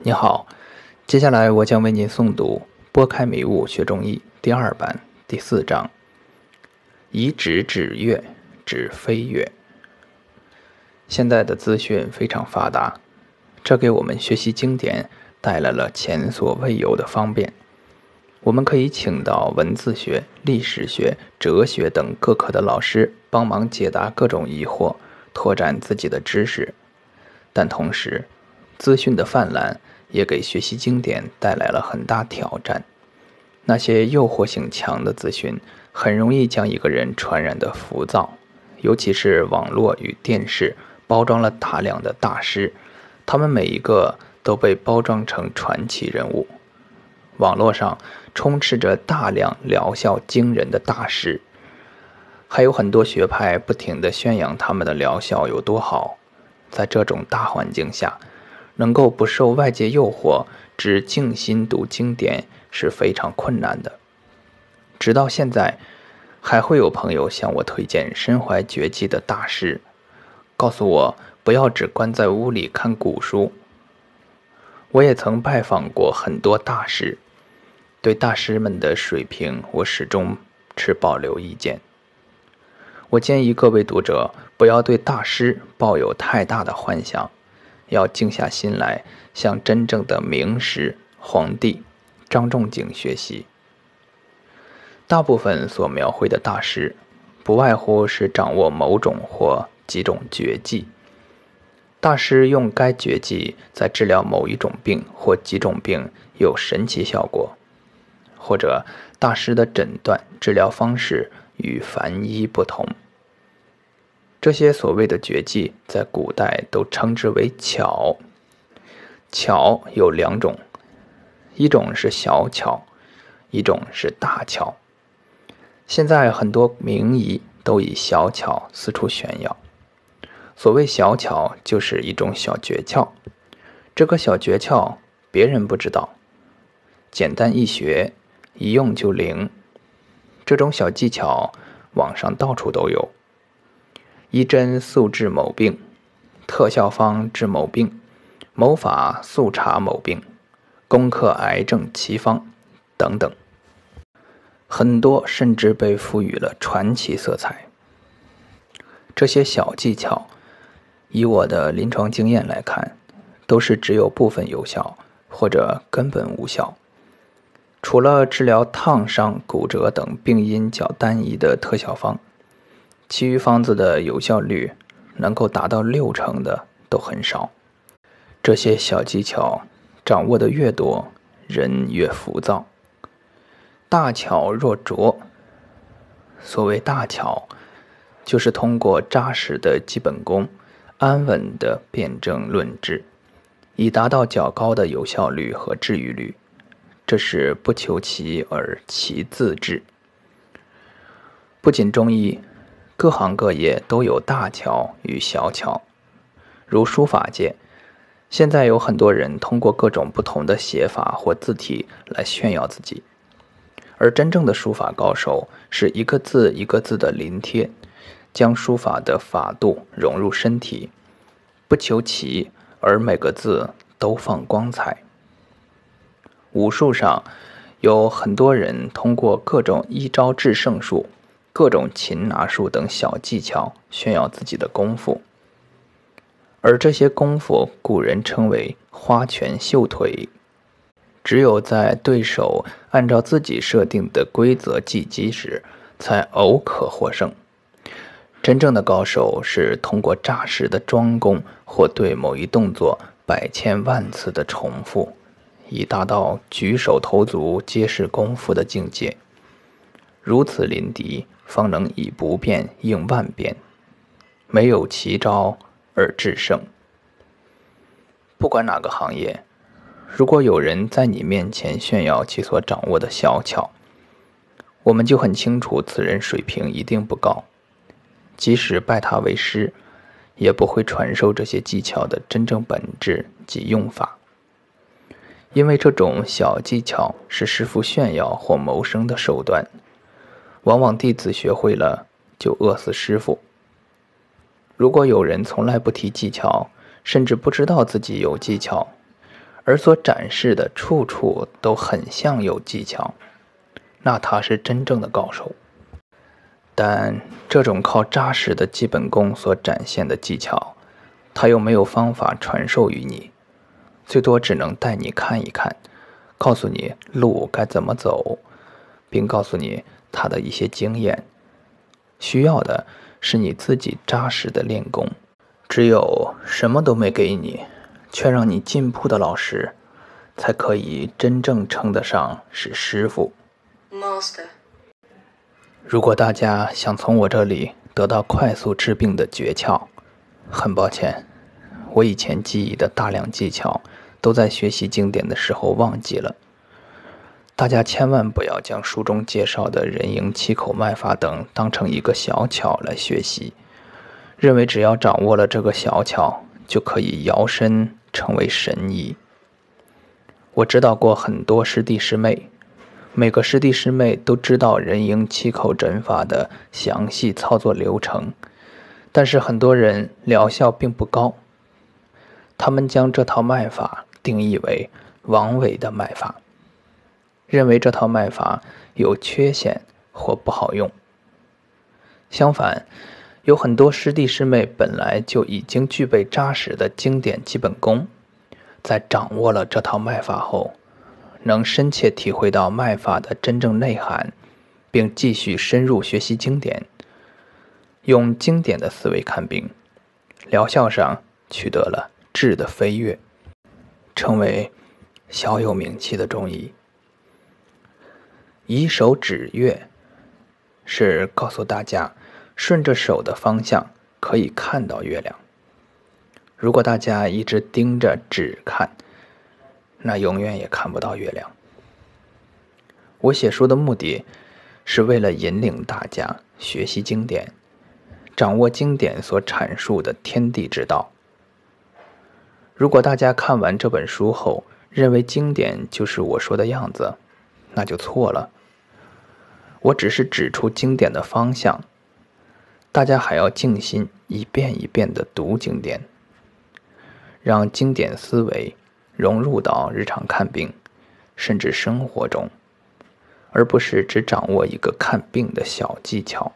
你好，接下来我将为您诵读《拨开迷雾学中医》第二版第四章：以指指月，指飞跃。现在的资讯非常发达，这给我们学习经典带来了前所未有的方便。我们可以请到文字学、历史学、哲学等各科的老师帮忙解答各种疑惑，拓展自己的知识。但同时，资讯的泛滥也给学习经典带来了很大挑战。那些诱惑性强的资讯，很容易将一个人传染的浮躁。尤其是网络与电视包装了大量的大师，他们每一个都被包装成传奇人物。网络上充斥着大量疗效惊人的大师，还有很多学派不停地宣扬他们的疗效有多好。在这种大环境下，能够不受外界诱惑，只静心读经典是非常困难的。直到现在，还会有朋友向我推荐身怀绝技的大师，告诉我不要只关在屋里看古书。我也曾拜访过很多大师，对大师们的水平，我始终持保留意见。我建议各位读者不要对大师抱有太大的幻想，要静下心来向真正的名师皇帝张仲景学习。大部分所描绘的大师，不外乎是掌握某种或几种绝技。大师用该绝技在治疗某一种病或几种病有神奇效果，或者大师的诊断治疗方式。与凡医不同，这些所谓的绝技在古代都称之为巧。巧有两种，一种是小巧，一种是大巧。现在很多名医都以小巧四处炫耀。所谓小巧，就是一种小诀窍。这个小诀窍别人不知道，简单易学，一用就灵。这种小技巧，网上到处都有。一针速治某病，特效方治某病，某法速查某病，攻克癌症奇方等等，很多甚至被赋予了传奇色彩。这些小技巧，以我的临床经验来看，都是只有部分有效，或者根本无效。除了治疗烫伤、骨折等病因较单一的特效方，其余方子的有效率能够达到六成的都很少。这些小技巧掌握的越多，人越浮躁。大巧若拙。所谓大巧，就是通过扎实的基本功，安稳的辨证论治，以达到较高的有效率和治愈率。这是不求其而其自治。不仅中医，各行各业都有大巧与小巧。如书法界，现在有很多人通过各种不同的写法或字体来炫耀自己，而真正的书法高手是一个字一个字的临帖，将书法的法度融入身体，不求奇，而每个字都放光彩。武术上，有很多人通过各种一招制胜术、各种擒拿术等小技巧炫耀自己的功夫，而这些功夫古人称为“花拳绣腿”。只有在对手按照自己设定的规则技击时，才偶可获胜。真正的高手是通过扎实的桩功，或对某一动作百千万次的重复。以达到举手投足皆是功夫的境界，如此临敌，方能以不变应万变，没有奇招而制胜。不管哪个行业，如果有人在你面前炫耀其所掌握的小巧，我们就很清楚此人水平一定不高，即使拜他为师，也不会传授这些技巧的真正本质及用法。因为这种小技巧是师傅炫耀或谋生的手段，往往弟子学会了就饿死师傅。如果有人从来不提技巧，甚至不知道自己有技巧，而所展示的处处都很像有技巧，那他是真正的高手。但这种靠扎实的基本功所展现的技巧，他又没有方法传授于你，最多只能带你看一看，告诉你路该怎么走，并告诉你他的一些经验。需要的是你自己扎实的练功。只有什么都没给你。却让你进步的老师，才可以真正称得上是师傅。Master。如果大家想从我这里得到快速治病的诀窍，很抱歉，我以前记忆的大量技巧都在学习经典的时候忘记了。大家千万不要将书中介绍的人迎七口脉法等当成一个小巧来学习，认为只要掌握了这个小巧就可以摇身。成为神医。我指导过很多师弟师妹，每个师弟师妹都知道人迎七口诊法的详细操作流程，但是很多人疗效并不高。他们将这套脉法定义为王伟的脉法，认为这套脉法有缺陷或不好用。相反，有很多师弟师妹本来就已经具备扎实的经典基本功，在掌握了这套脉法后，能深切体会到脉法的真正内涵，并继续深入学习经典，用经典的思维看病，疗效上取得了质的飞跃，成为小有名气的中医。以手指月，是告诉大家。顺着手的方向可以看到月亮。如果大家一直盯着纸看，那永远也看不到月亮。我写书的目的是为了引领大家学习经典，掌握经典所阐述的天地之道。如果大家看完这本书后认为经典就是我说的样子，那就错了。我只是指出经典的方向。大家还要静心，一遍一遍的读经典，让经典思维融入到日常看病，甚至生活中，而不是只掌握一个看病的小技巧。